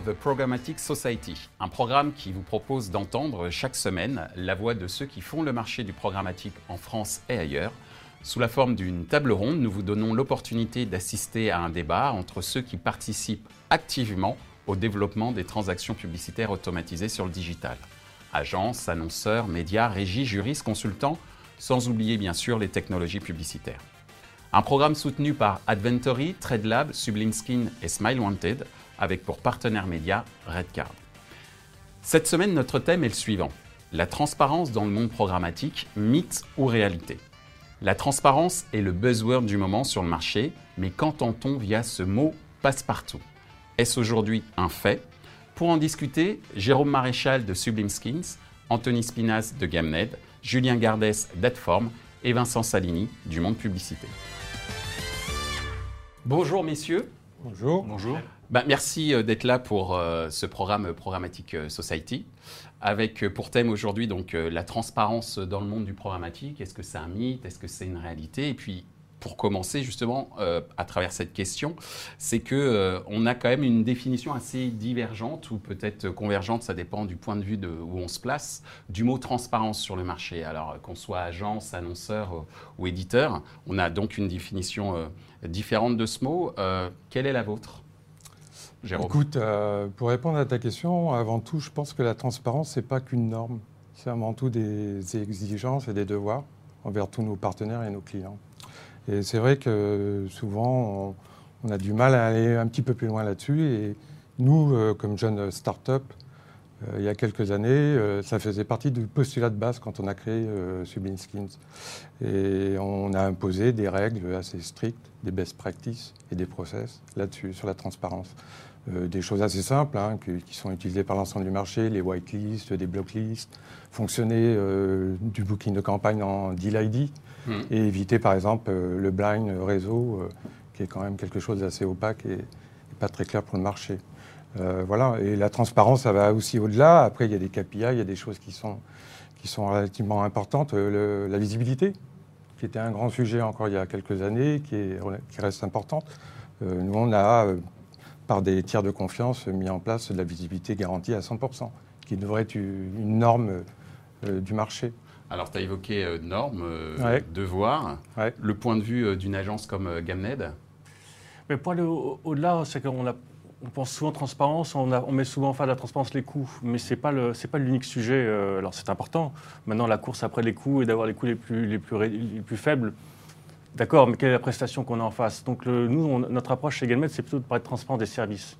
The Programmatic Society, un programme qui vous propose d'entendre chaque semaine la voix de ceux qui font le marché du programmatique en France et ailleurs. Sous la forme d'une table ronde, nous vous donnons l'opportunité d'assister à un débat entre ceux qui participent activement au développement des transactions publicitaires automatisées sur le digital. Agences, annonceurs, médias, régies, juristes, consultants, sans oublier bien sûr les technologies publicitaires. Un programme soutenu par Adventory, TradeLab, Sublime Skin et Smile Wanted, avec pour partenaire média Redcard. Cette semaine, notre thème est le suivant la transparence dans le monde programmatique, mythe ou réalité? La transparence est le buzzword du moment sur le marché, mais qu'entend-on via ce mot passe-partout? Est-ce aujourd'hui un fait? Pour en discuter, Jérôme Maréchal de Sublime Skins, Anthony Spinas de GameNed, Julien Gardès d'Adform et Vincent Salini du Monde Publicité. Bonjour messieurs. Bonjour. Bonjour. Ben, merci euh, d'être là pour euh, ce programme Programmatic euh, Society, avec pour thème aujourd'hui donc la transparence dans le monde du programmatique. Est-ce que c'est un mythe? Est-ce que c'est une réalité? Et puis pour commencer justement à travers cette question, c'est que on a quand même une définition assez divergente ou peut-être convergente, ça dépend du point de vue où on se place, du mot transparence sur le marché. Alors qu'on soit agence, annonceur ou éditeur, on a donc une définition différente de ce mot. quelle est la vôtre? Écoute, euh, pour répondre à ta question, avant tout, je pense que la transparence, ce n'est pas qu'une norme. C'est avant tout des exigences et des devoirs envers tous nos partenaires et nos clients. Et c'est vrai que souvent, on, a du mal à aller un petit peu plus loin là-dessus. Et nous, euh, comme jeunes start-up, euh, il y a quelques années, ça faisait partie du postulat de base quand on a créé Sublime Skins. Et on a imposé des règles assez strictes, des best practices et des process là-dessus, sur la transparence. Euh, des choses assez simples hein, qui sont utilisées par l'ensemble du marché, les whitelists, des blocklists, fonctionner euh, du booking de campagne en deal ID hmm. et éviter par exemple euh, le blind réseau qui est quand même quelque chose d'assez opaque et, pas très clair pour le marché. voilà, et la transparence, ça va aussi au-delà. Après, il y a des KPI, il y a des choses qui sont, qui sont relativement importantes. la visibilité, qui était un grand sujet encore il y a quelques années, qui, est, qui reste importante. nous, on a par des tiers de confiance mis en place de la visibilité garantie à 100%, qui devrait être une norme euh, du marché. Alors, tu as évoqué euh, normes, euh, devoirs. Le point de vue d'une agence comme Gamned Mais pour aller au-delà, c'est qu'on a on pense souvent transparence, on, on, met souvent en face de la transparence les coûts, mais ce n'est pas l'unique sujet. alors c'est important. Maintenant, la course après les coûts et d'avoir les coûts les plus, les plus, les plus faibles, D'accord, mais quelle est la prestation qu'on a en face? Donc nous, notre approche chez Galmet, c'est plutôt de parler de transparence des services.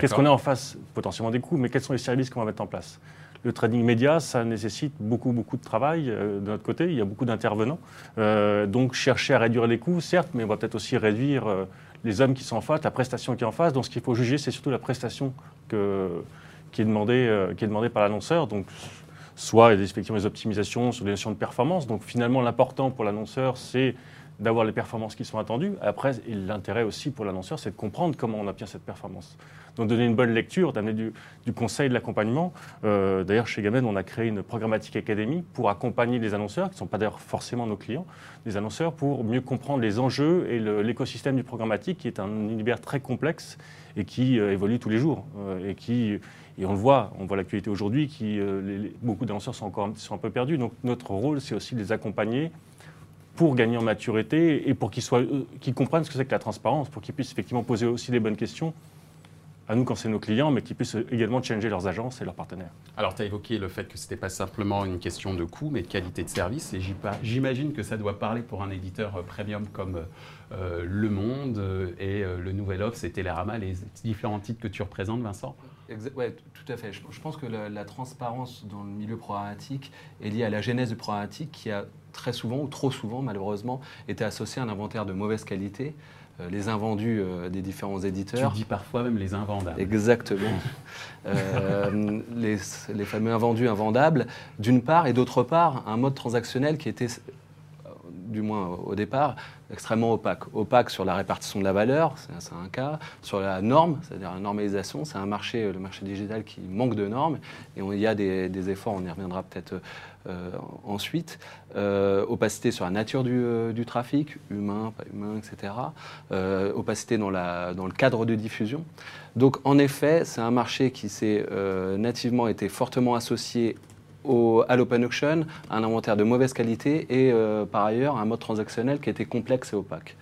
Qu'est-ce qu'on a en face? Potentiellement des coûts, mais quels sont les services qu'on va mettre en place? Le trading média, ça nécessite beaucoup, beaucoup de travail euh, de notre côté. Il y a beaucoup d'intervenants. Euh, donc, chercher à réduire les coûts, certes, mais on va peut-être aussi réduire euh, les hommes qui sont en face, la prestation qui est en face. Donc, ce qu'il faut juger, c'est surtout la prestation que, qui, est demandée, qui est demandée par l'annonceur. Donc, soit effectivement des optimisations sur les notions de performance. Donc, finalement, l'important pour l'annonceur, c'est d'avoir les performances qui sont attendues. Après, l'intérêt aussi pour l'annonceur, c'est de comprendre comment on obtient cette performance. Donc donner une bonne lecture, d'amener du, conseil, de l'accompagnement. Euh, d'ailleurs, chez Gamen, on a créé une programmatique académie pour accompagner les annonceurs, qui ne sont pas d'ailleurs forcément nos clients, des annonceurs, pour mieux comprendre les enjeux et l'écosystème du programmatique, qui est un univers très complexe et qui euh, évolue tous les jours. Euh, et qui et on le voit, on voit l'actualité aujourd'hui, qui beaucoup d'annonceurs sont encore sont un peu perdus. Donc notre rôle, c'est aussi de les accompagner pour gagner en maturité et pour qu'ils euh, comprennent ce que c'est que la transparence, pour qu'ils puissent effectivement poser aussi des bonnes questions à nous quand c'est nos clients, mais qu'ils puissent également changer leurs agences et leurs partenaires. Alors, tu as évoqué le fait que ce n'était pas simplement une question de coût, mais de qualité de service. Et j'imagine que ça doit parler pour un éditeur euh, premium comme euh, Le Monde et Le Nouvel Obs et Télérama, les différents titres que tu représentes, Vincent? Oui, tout à fait. Je, pense que la, transparence dans le milieu programmatique est liée à la genèse du programmatique qui a très souvent, ou trop souvent malheureusement, été associée à un inventaire de mauvaise qualité. Euh, les invendus euh, des différents éditeurs. Tu dis parfois même les invendables. Exactement. Euh, les, les, fameux invendus invendables, d'une part, et d'autre part, un mode transactionnel qui était du moins au départ, extrêmement opaque. Opaque sur la répartition de la valeur, c'est un cas. Sur la norme, c'est-à-dire la normalisation, c'est un marché, le marché digital qui manque de normes. Et il y a des, efforts, on y reviendra peut-être ensuite. opacité sur la nature du, trafic, humain, pas humain, etc. opacité dans le cadre de diffusion. Donc en effet, c'est un marché qui s'est nativement été fortement associé à l'open auction, un inventaire de mauvaise qualité et euh, par ailleurs un mode transactionnel qui était complexe et opaque.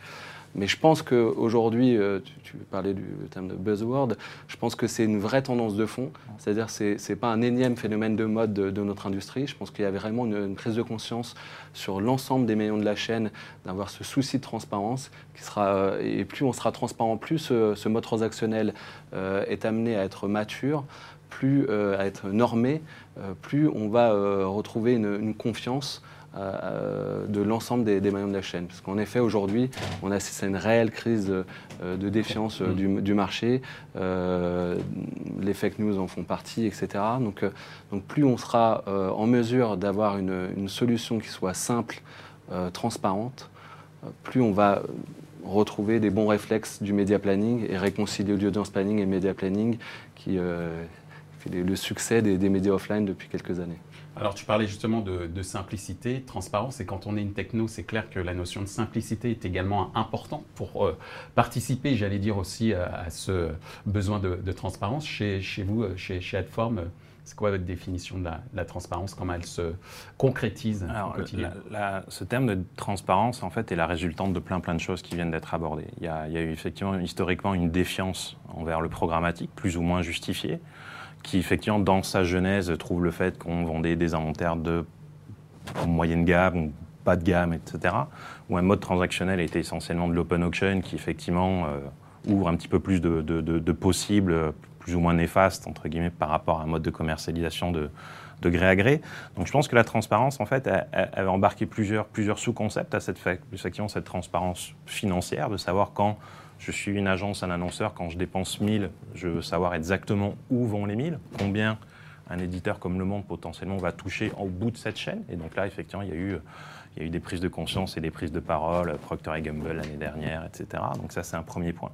Mais je pense qu'aujourd'hui, euh, tu, parlais du terme de buzzword, je pense que c'est une vraie tendance de fond. C'est-à-dire que ce n'est pas un énième phénomène de mode de, notre industrie. Je pense qu'il y a vraiment une, prise de conscience sur l'ensemble des maillons de la chaîne d'avoir ce souci de transparence. Qui sera, euh, et plus on sera transparent, plus ce mode transactionnel est amené à être mature plus euh, à être normé, euh, plus on va euh, retrouver une, confiance de l'ensemble des, maillons de la chaîne. Parce qu'en effet, aujourd'hui, on assiste à une réelle crise de, défiance du, marché. les fake news en font partie, etc. Donc, donc plus on sera en mesure d'avoir une, une, solution qui soit simple, transparente, plus on va retrouver des bons réflexes du média planning et réconcilier l'audience planning et média planning qui, le succès des, médias offline depuis quelques années. Alors tu parlais justement de, simplicité, de transparence, et quand on est une techno, c'est clair que la notion de simplicité est également importante pour euh, participer, j'allais dire aussi, à, ce besoin de, transparence. Chez, vous, euh, chez, chez Adform, euh, c'est quoi votre définition de la, transparence? Comment elle se concrétise Alors, Ce terme de transparence, en fait, est la résultante de plein plein de choses qui viennent d'être abordées. Il y, a, il y, a, eu effectivement historiquement une défiance envers le programmatique, plus ou moins justifiée qui effectivement dans sa genèse trouve le fait qu'on vendait des inventaires de moyenne gamme ou pas de gamme, etc. Où un mode transactionnel était essentiellement de l'open auction qui effectivement euh, ouvre un petit peu plus de, possibles, plus ou moins néfastes, entre guillemets, par rapport à un mode de commercialisation de, gré à gré. Donc je pense que la transparence, en fait, va embarquer plusieurs, plusieurs sous-concepts à cette. Effectivement, cette transparence financière, de savoir quand je suis une agence, un annonceur, quand je dépense 1000, je veux savoir exactement où vont les 1000, combien un éditeur comme Le Monde potentiellement va toucher au bout de cette chaîne. Et donc là, effectivement, il y a eu, il y a eu des prises de conscience et des prises de parole, Procter Gamble l'année dernière, etc. Donc ça, c'est un premier point.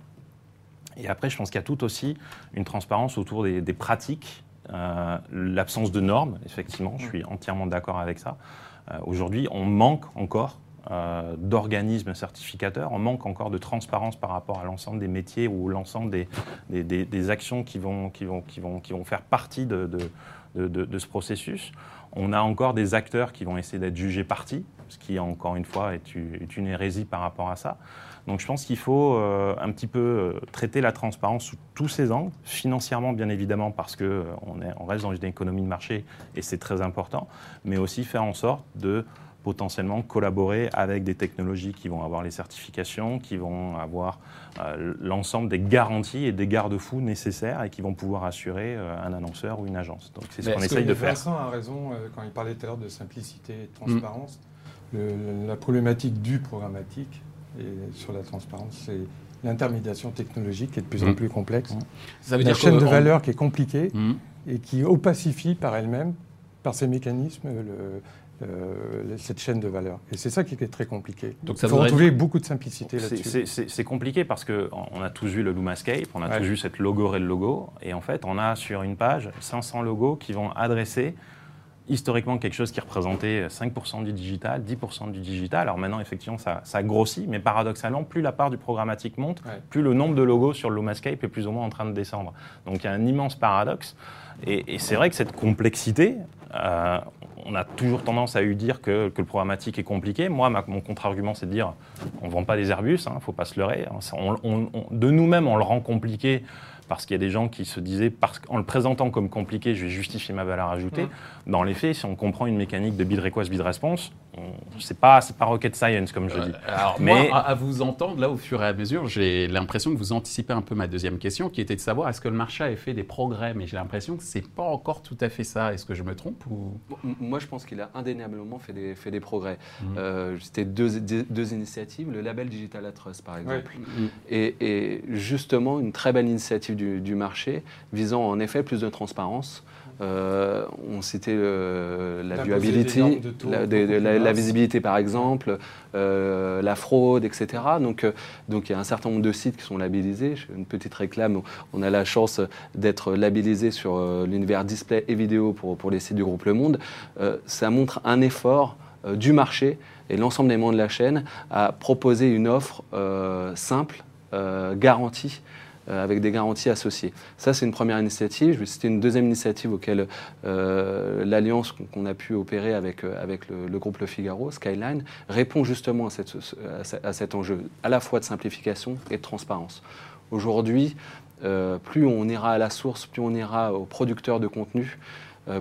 Et après, je pense qu'il y a tout aussi une transparence autour des, pratiques, euh, l'absence de normes, effectivement, je suis entièrement d'accord avec ça. Euh, aujourd'hui, on manque encore euh, d'organismes certificateurs. On manque encore de transparence par rapport à l'ensemble des métiers ou l'ensemble des, actions qui vont, faire partie de, ce processus. On a encore des acteurs qui vont essayer d'être jugés partis, ce qui, encore une fois, est, une hérésie par rapport à ça. Donc je pense qu'il faut euh, un petit peu euh, traiter la transparence sous tous ses angles, financièrement bien évidemment parce qu'on on reste dans une économie de marché et c'est très important, mais aussi faire en sorte de potentiellement collaborer avec des technologies qui vont avoir les certifications, qui vont avoir euh, l'ensemble des garanties et des garde-fous nécessaires et qui vont pouvoir assurer euh, un annonceur ou une agence. Donc c'est ce qu'on essaye de faire. Vincent a raison euh, quand il parlait tout à l'heure de simplicité et de transparence. Mm. la problématique du programmatique et sur la transparence, c'est l'intermédiation technologique qui est de plus en mm. plus complexe. Mm. Ça veut la chaîne de valeur qui est compliquée et qui opacifie par elle-même, par ses mécanismes, le, euh, cette chaîne de valeur. Et c'est ça qui est très compliqué. Donc ça Il faut retrouver beaucoup de simplicité là-dessus. C'est compliqué parce qu'on a tous vu le Lumascape, on a tous vu cette logo et le logo, et en fait on a sur une page 500 logos qui vont adresser historiquement quelque chose qui représentait 5% du digital, 10% du digital. Alors maintenant, effectivement, ça, ça, grossit, mais paradoxalement, plus la part du programmatique monte, plus le nombre de logos sur le Lumascape est plus ou moins en train de descendre. Donc il y a un immense paradoxe. Et, et c'est vrai que cette complexité, euh, on a toujours tendance à dire que, le programmatique est compliqué. Moi, mon contre-argument, c'est de dire on ne vend pas des Airbus, il hein, ne faut pas se leurrer. de nous-mêmes, on le rend compliqué parce qu'il y a des gens qui se disaient, parce, en le présentant comme compliqué, je vais justifier ma valeur ajoutée. Mmh. Dans les faits, si on comprend une mécanique de bid request, bid response, c'est pas, pas rocket science, comme je dis. Alors, Mais moi, à, vous entendre, là, au fur et à mesure, j'ai l'impression que vous anticipez un peu ma deuxième question, qui était de savoir est-ce que le marché a fait des progrès? Mais j'ai l'impression que c'est pas encore tout à fait ça. Est-ce que je me trompe ou... Moi, je pense qu'il a indéniablement fait des, fait des progrès. Mmh. Euh, C'était deux, deux, initiatives, le label Digital Atrust, par exemple, mmh. et, et, justement une très belle initiative du, du marché visant en effet plus de transparence Euh, on citait la viabilité, la, visibilité par exemple, euh, la fraude, etc. Donc, donc il y a un certain nombre de sites qui sont labellisés. Une petite réclame, on a la chance d'être labellisé sur l'univers display et vidéo pour, pour les sites du groupe Le Monde. ça montre un effort du marché et l'ensemble des membres de la chaîne à proposer une offre simple, garantie euh, avec des garanties associées. Ça, c'est une première initiative. Je vais citer une deuxième initiative auquel euh, l'alliance qu'on a pu opérer avec, euh, avec le, groupe Le Figaro, Skyline, répond justement à, cette, à, cet enjeu à la fois de simplification et de transparence. Aujourd'hui, plus on ira à la source, plus on ira aux producteurs de contenu,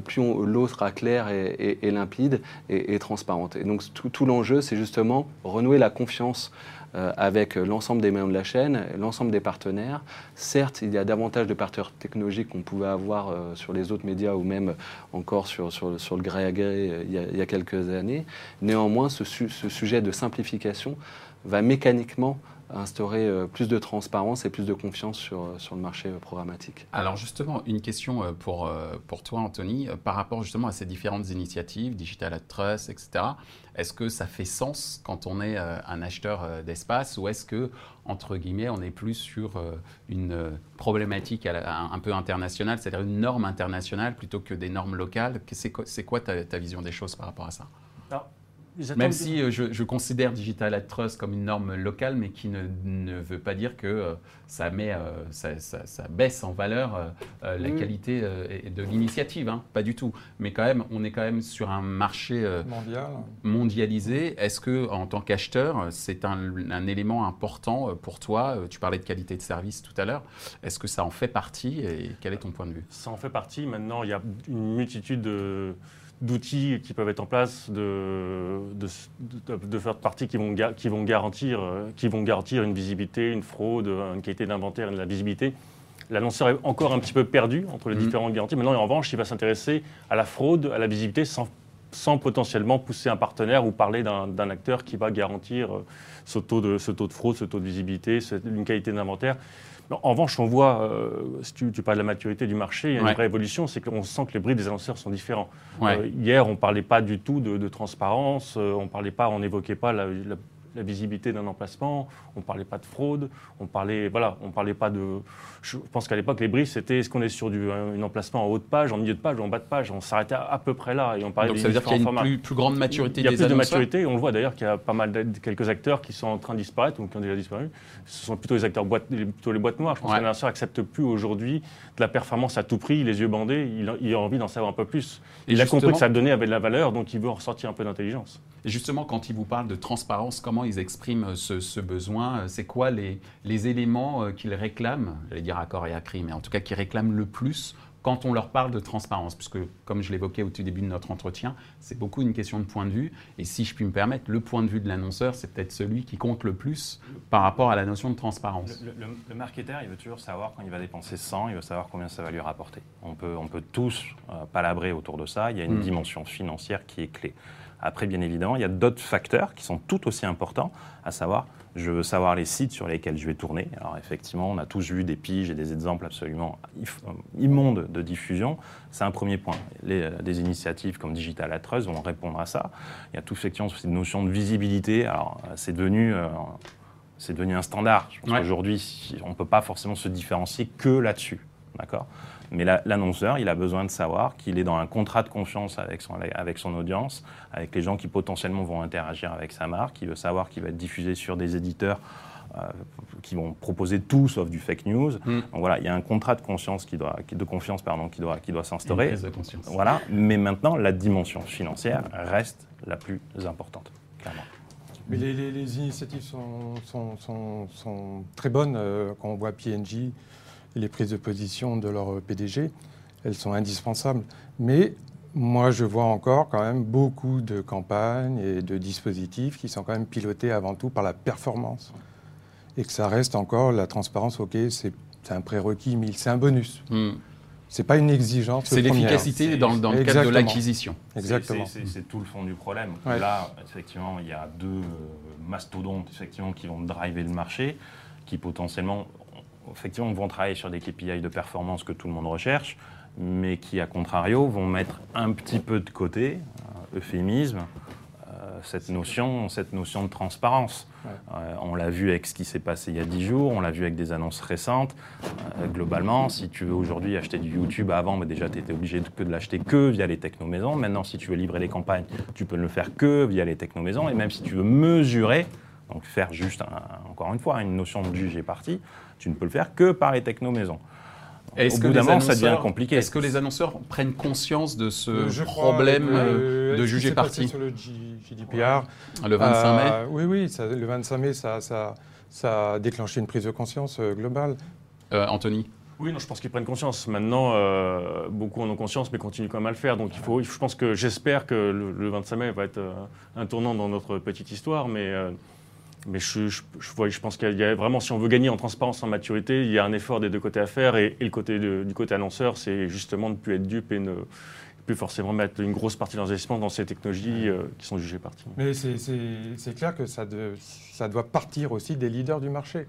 plus l'eau sera claire et, limpide et, transparente. Et donc tout, l'enjeu, c'est justement renouer la confiance euh, avec l'ensemble des maillons de la chaîne, l'ensemble des partenaires. Certes, il y a davantage de partenaires technologiques qu'on pouvait avoir euh, sur les autres médias ou même encore sur, sur, le gré à gré euh, il, y a, quelques années. Néanmoins, ce sujet de simplification va mécaniquement instaurer euh, plus de transparence et plus de confiance sur, euh, sur le marché euh, programmatique. Alors justement, une question pour, pour toi, Anthony, par rapport justement à ces différentes initiatives, Digital at Trust, etc. Est-ce que ça fait sens quand on est un acheteur d'espace ou est-ce que, entre guillemets, on est plus sur une problématique un peu internationale, c'est-à-dire une norme internationale plutôt que des normes locales? C'est quoi ta, ta vision des choses par rapport à ça? Même si euh, je, considère Digital Ad Trust comme une norme locale, mais qui ne, veut pas dire que euh, ça, met, euh, ça, baisse en valeur la qualité de l'initiative, hein, pas du tout. Mais quand même, on est quand même sur un marché mondialisé. Est-ce que, en tant qu'acheteur, c'est un, élément important pour toi Tu parlais de qualité de service tout à l'heure. Est-ce que ça en fait partie et quel est ton point de vue? Ça en fait partie. Maintenant, il y a une multitude de d'outils qui peuvent être en place de, de, de, third parties qui vont, qui, vont garantir, euh, qui vont garantir une visibilité, une fraude, une qualité d'inventaire et de la visibilité. L'annonceur est encore un petit peu perdu entre les mmh. différentes garanties. Maintenant, en revanche, il va s'intéresser à la fraude, à la visibilité, sans, sans potentiellement pousser un partenaire ou parler d'un acteur qui va garantir euh, ce, taux de, ce taux de fraude, ce taux de visibilité, une qualité d'inventaire. En revanche, on voit, euh, si tu, parles de la maturité du marché, il y a une vraie évolution, c'est qu'on sent que les briefs des annonceurs sont différents. Euh, hier, on ne parlait pas du tout de, transparence, euh, on parlait pas, on n'évoquait pas la, la visibilité d'un emplacement, on ne parlait pas de fraude, on parlait, voilà, on parlait pas de. Je pense qu'à l'époque, les briefs, c'était est-ce qu'on est sur du, un, emplacement en haut de page, en milieu de page ou en bas de page? On s'arrêtait à, peu près là. Et on parlait Donc ça veut dire qu'il y a une plus, grande maturité des Il y a plus de maturité. On le voit d'ailleurs qu'il y a pas mal de quelques acteurs qui sont en train de disparaître ou qui ont déjà disparu. Ce sont plutôt les acteurs boîtes, plutôt les boîtes noires. Je pense que l'annonceur n'accepte plus aujourd'hui de la performance à tout prix, les yeux bandés. Il, a envie d'en savoir un peu plus. Et il a compris que ça donnait avait de la valeur, donc il veut en ressortir un peu d'intelligence. Et justement, quand il vous parle de transparence, comment ils expriment ce, besoin C'est quoi les, les éléments euh, qu'ils réclament? J'allais dire à corps et à cri, mais en tout cas qui réclament le plus quand on leur parle de transparence, puisque comme je l'évoquais au tout début de notre entretien, c'est beaucoup une question de point de vue. Et si je puis me permettre, le point de vue de l'annonceur, c'est peut-être celui qui compte le plus par rapport à la notion de transparence. Le, marketeur, il veut toujours savoir quand il va dépenser 100, il veut savoir combien ça va lui rapporter. On peut, on peut tous euh, palabrer autour de ça. Il y a une mm. dimension financière qui est clé. Après, bien évidemment, il y a d'autres facteurs qui sont tout aussi importants, à savoir, je veux savoir les sites sur lesquels je vais tourner. Alors effectivement, on a tous vu des piges et des exemples absolument immondes de diffusion. C'est un premier point. Les, euh, des initiatives comme Digital Atrus vont répondre à ça. Il y a tout effectivement cette notion de visibilité. Alors euh, c'est devenu... Euh, c'est devenu un standard. Aujourd'hui, on ne peut pas forcément se différencier que là-dessus. D'accord? Mais l'annonceur, il a besoin de savoir qu'il est dans un contrat de confiance avec son, avec son audience, avec les gens qui potentiellement vont interagir avec sa marque. Il veut savoir qu'il va être diffusé sur des éditeurs euh, qui vont proposer tout sauf du fake news. Mm. Donc voilà, il y a un contrat de conscience qui doit, de confiance pardon, qui doit, qui doit s'instaurer. Voilà, mais maintenant la dimension financière reste la plus importante, clairement. Mais les, initiatives sont, sont, sont, très bonnes euh, quand on voit PNG les prises de position de leur PDG, elles sont indispensables. Mais moi, je vois encore quand même beaucoup de campagnes et de dispositifs qui sont quand même pilotés avant tout par la performance. Et que ça reste encore la transparence, ok, c'est un prérequis, mais c'est un bonus. Hmm. C'est pas une exigence. C'est l'efficacité dans, dans, le cadre de l'acquisition. Exactement. C'est tout le fond du problème. Là, effectivement, il y a deux mastodontes effectivement, qui vont driver le marché, qui potentiellement effectivement, vont travailler sur des KPI de performance que tout le monde recherche. mais qui, à contrario, vont mettre un petit peu de côté, euphémisme, cette notion, cette notion de transparence. Euh, on l'a vu avec ce qui s'est passé il y a 10 jours, on l'a vu avec des annonces récentes. Euh, globalement, si tu veux aujourd'hui acheter du YouTube, avant, mais déjà, tu étais obligé de, de l'acheter que via les technomaisons. Maintenant, si tu veux livrer les campagnes, tu peux ne le faire que via les technomaisons. Et même si tu veux mesurer, donc faire juste, encore une fois, une notion de juge et parti, tu ne peux le faire que par les technomaisons. Est-ce que moment, ça devient compliqué. Est-ce que les annonceurs prennent conscience de ce euh, problème euh, de juger parti sur le GDPR Le 25 mai euh, Oui, oui, le 25 mai, ça, ça, ça, a déclenché une prise de conscience globale. Anthony oui, non, je pense qu'ils prennent conscience. Maintenant, beaucoup en ont conscience, mais continuent quand même à le faire. Donc, il faut, je pense que j'espère que le, 25 mai va être un tournant dans notre petite histoire, mais mais je, je, je, pense qu'il y a vraiment, si on veut gagner en transparence, en maturité, il y a un effort des deux côtés à faire. Et, le côté du côté annonceur, c'est justement de ne plus être dupe et ne plus forcément mettre une grosse partie d'investissement dans ces technologies euh, qui sont jugées parties. Mais c'est clair que ça, de, ça, doit partir aussi des leaders du marché.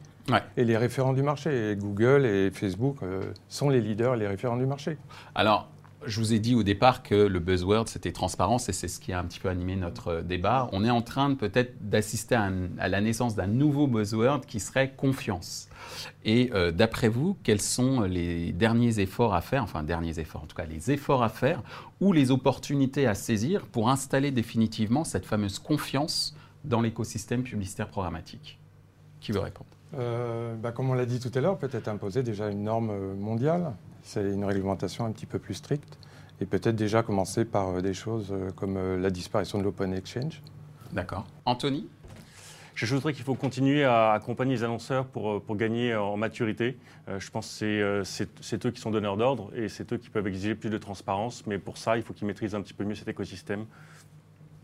Et les référents du marché. Et Google et Facebook euh, sont les leaders et les référents du marché. Alors, je vous ai dit au départ que le buzzword, c'était transparence, et c'est ce qui a un petit peu animé notre débat. On est en train peut-être d'assister à, la naissance d'un nouveau buzzword qui serait confiance. Et euh, d'après vous, quels sont les derniers efforts à faire, enfin derniers efforts, en tout cas les efforts à faire, ou les opportunités à saisir pour installer définitivement cette fameuse confiance dans l'écosystème publicitaire programmatique? Qui veut répondre? Euh, bah, Comme on l'a dit tout à l'heure, peut-être imposer déjà une norme mondiale c'est une réglementation un petit peu plus stricte et peut-être déjà commencer par euh, des choses euh, comme euh, la disparition de l'open exchange. D'accord. Anthony? J'ajouterais qu'il faut continuer à accompagner les annonceurs pour, pour gagner en maturité. je pense que c'est eux qui sont donneurs d'ordre et c'est eux qui peuvent exiger plus de transparence. Mais pour ça, il faut qu'ils maîtrisent un petit peu mieux cet écosystème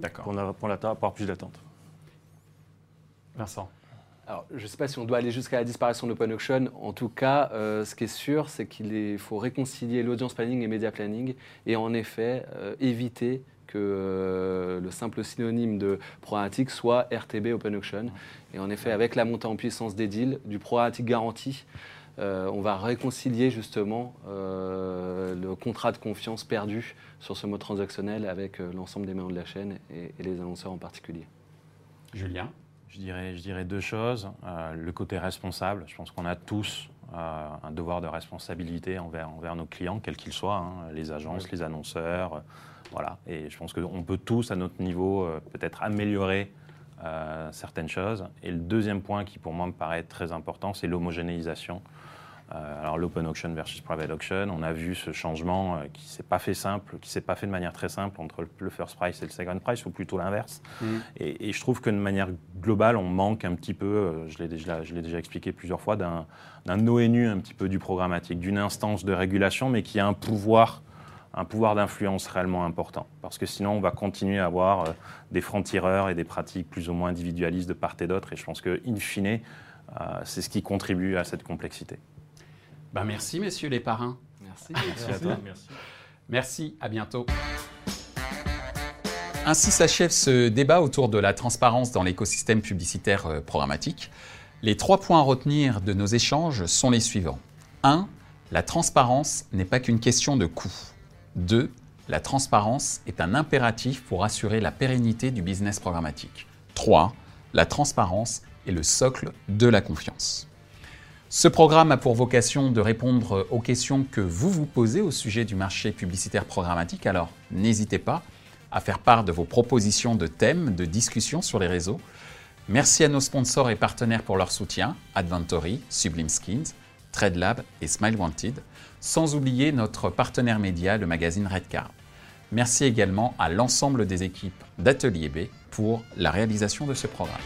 pour, pour, pour avoir plus d'attentes. Vincent alors, je ne sais pas si on doit aller jusqu'à la disparition de l'open auction. En tout cas, euh, ce qui est sûr, c'est qu'il faut réconcilier l'audience planning et media planning et en effet euh, éviter que euh, le simple synonyme de programmatique soit RTB open auction. Et en effet, avec la montée en puissance des deals, du programmatique garanti, on va réconcilier justement le contrat de confiance perdu sur ce mode transactionnel avec l'ensemble des maillons de la chaîne et les annonceurs en particulier. Julien? Je dirais, je dirais deux choses. Euh, le côté responsable, je pense qu'on a tous euh, un devoir de responsabilité envers, envers nos clients, quels qu'ils soient, hein, les agences, les annonceurs. Euh, voilà. Et je pense qu'on peut tous, à notre niveau, peut-être améliorer certaines choses. Et le deuxième point qui, pour moi, me paraît très important, c'est l'homogénéisation alors l'open auction versus private auction, on a vu ce changement euh, qui s'est pas fait simple, qui s'est pas fait de manière très simple entre le first price et le second price, ou plutôt l'inverse. Mm. Et, je trouve que de manière globale, on manque un petit peu, euh, je l'ai déjà, déjà, expliqué plusieurs fois, d'un ONU un petit peu du programmatique, d'une instance de régulation, mais qui a un pouvoir un pouvoir d'influence réellement important. Parce que sinon, on va continuer à avoir des francs-tireurs et des pratiques plus ou moins individualistes de part et d'autre. Et je pense que, in fine, c'est ce qui contribue à cette complexité. Ben merci, messieurs les parrains. Merci. Merci, à toi. Merci. Merci, à bientôt. Ainsi s'achève ce débat autour de la transparence dans l'écosystème publicitaire euh, programmatique. Les trois points à retenir de nos échanges sont les suivants. 1. La transparence n'est pas qu'une question de coût. 2. La transparence est un impératif pour assurer la pérennité du business programmatique. 3. La transparence est le socle de la confiance. Ce programme a pour vocation de répondre aux questions que vous vous posez au sujet du marché publicitaire programmatique, alors n'hésitez pas à faire part de vos propositions de thèmes, de discussions sur les réseaux. Merci à nos sponsors et partenaires pour leur soutien, Adventory, Sublime Skins, TradeLab et Smile Wanted, sans oublier notre partenaire média, le magazine Redcard. Merci également à l'ensemble des équipes d'Atelier B pour la réalisation de ce programme.